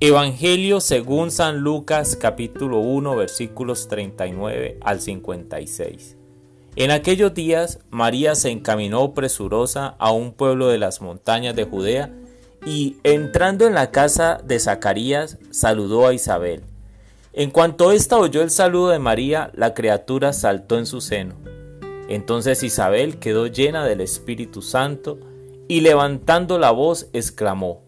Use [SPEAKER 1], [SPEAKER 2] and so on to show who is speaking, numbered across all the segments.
[SPEAKER 1] Evangelio según San Lucas capítulo 1 versículos 39 al 56. En aquellos días María se encaminó presurosa a un pueblo de las montañas de Judea y entrando en la casa de Zacarías saludó a Isabel. En cuanto ésta oyó el saludo de María, la criatura saltó en su seno. Entonces Isabel quedó llena del Espíritu Santo y levantando la voz exclamó,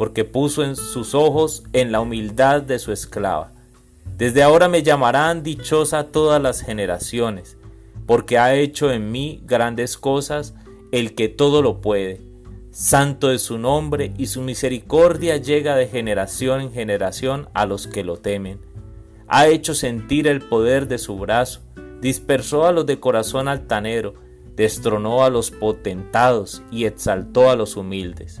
[SPEAKER 1] porque puso en sus ojos en la humildad de su esclava. Desde ahora me llamarán dichosa todas las generaciones, porque ha hecho en mí grandes cosas el que todo lo puede. Santo es su nombre y su misericordia llega de generación en generación a los que lo temen. Ha hecho sentir el poder de su brazo, dispersó a los de corazón altanero, destronó a los potentados y exaltó a los humildes.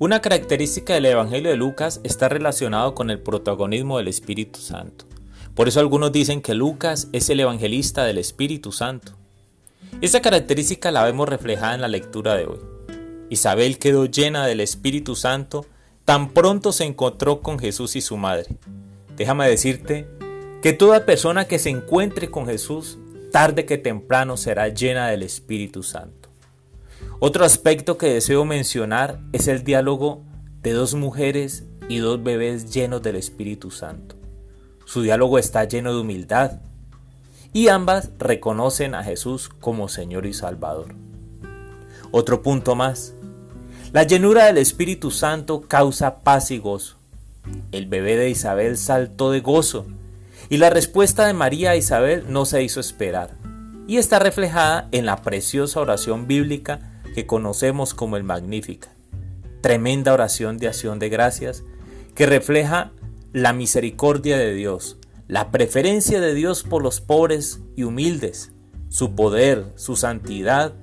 [SPEAKER 1] Una característica del Evangelio de Lucas está relacionado con el protagonismo del Espíritu Santo. Por eso algunos dicen que Lucas es el evangelista del Espíritu Santo. Esta característica la vemos reflejada en la lectura de hoy. Isabel quedó llena del Espíritu Santo tan pronto se encontró con Jesús y su madre. Déjame decirte que toda persona que se encuentre con Jesús, tarde que temprano será llena del Espíritu Santo. Otro aspecto que deseo mencionar es el diálogo de dos mujeres y dos bebés llenos del Espíritu Santo. Su diálogo está lleno de humildad y ambas reconocen a Jesús como Señor y Salvador. Otro punto más. La llenura del Espíritu Santo causa paz y gozo. El bebé de Isabel saltó de gozo y la respuesta de María a Isabel no se hizo esperar y está reflejada en la preciosa oración bíblica que conocemos como el Magnífica. Tremenda oración de acción de gracias que refleja la misericordia de Dios, la preferencia de Dios por los pobres y humildes, su poder, su santidad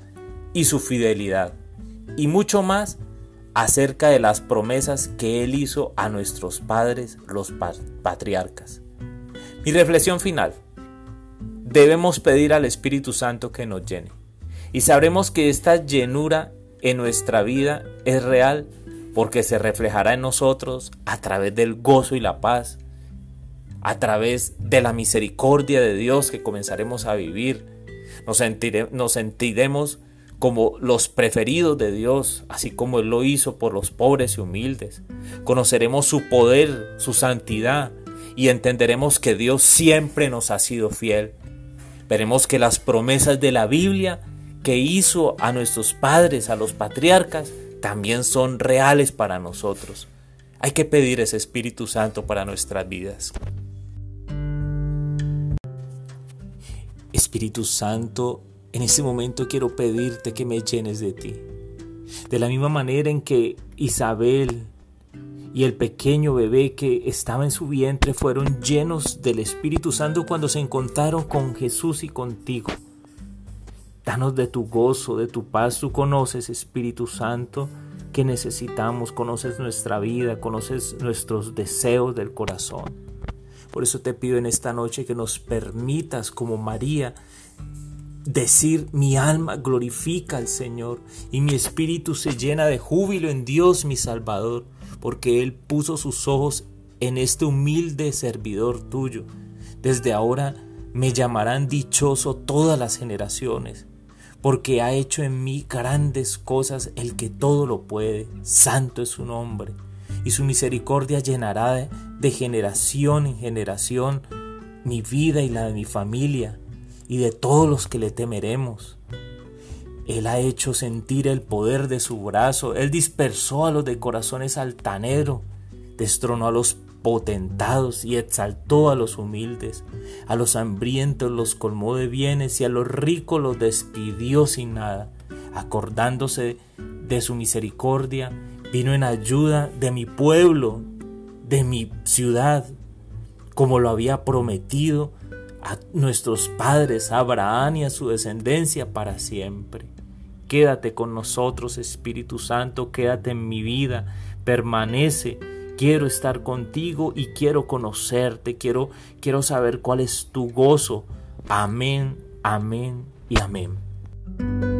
[SPEAKER 1] y su fidelidad, y mucho más acerca de las promesas que Él hizo a nuestros padres, los patriarcas. Mi reflexión final. Debemos pedir al Espíritu Santo que nos llene y sabremos que esta llenura en nuestra vida es real porque se reflejará en nosotros a través del gozo y la paz, a través de la misericordia de Dios que comenzaremos a vivir. Nos, nos sentiremos como los preferidos de Dios, así como Él lo hizo por los pobres y humildes. Conoceremos su poder, su santidad y entenderemos que Dios siempre nos ha sido fiel. Veremos que las promesas de la Biblia que hizo a nuestros padres, a los patriarcas, también son reales para nosotros. Hay que pedir ese Espíritu Santo para nuestras vidas. Espíritu Santo, en este momento quiero pedirte que me llenes de ti. De la misma manera en que Isabel y el pequeño bebé que estaba en su vientre fueron llenos del Espíritu Santo cuando se encontraron con Jesús y contigo. Danos de tu gozo, de tu paz. Tú conoces, Espíritu Santo, que necesitamos. Conoces nuestra vida, conoces nuestros deseos del corazón. Por eso te pido en esta noche que nos permitas, como María, decir, mi alma glorifica al Señor y mi espíritu se llena de júbilo en Dios mi Salvador, porque Él puso sus ojos en este humilde servidor tuyo. Desde ahora me llamarán dichoso todas las generaciones porque ha hecho en mí grandes cosas el que todo lo puede, santo es su nombre, y su misericordia llenará de, generación en generación mi vida y la de mi familia y de todos los que le temeremos. Él ha hecho sentir el poder de su brazo, Él dispersó a los de corazones altaneros, destronó a los potentados y exaltó a los humildes, a los hambrientos los colmó de bienes y a los ricos los despidió sin nada, acordándose de su misericordia, vino en ayuda de mi pueblo, de mi ciudad, como lo había prometido a nuestros padres, Abraham y a su descendencia para siempre. Quédate con nosotros, Espíritu Santo, quédate en mi vida, permanece. Quiero estar contigo y quiero conocerte, quiero, quiero saber cuál es tu gozo. Amén, amén y amén.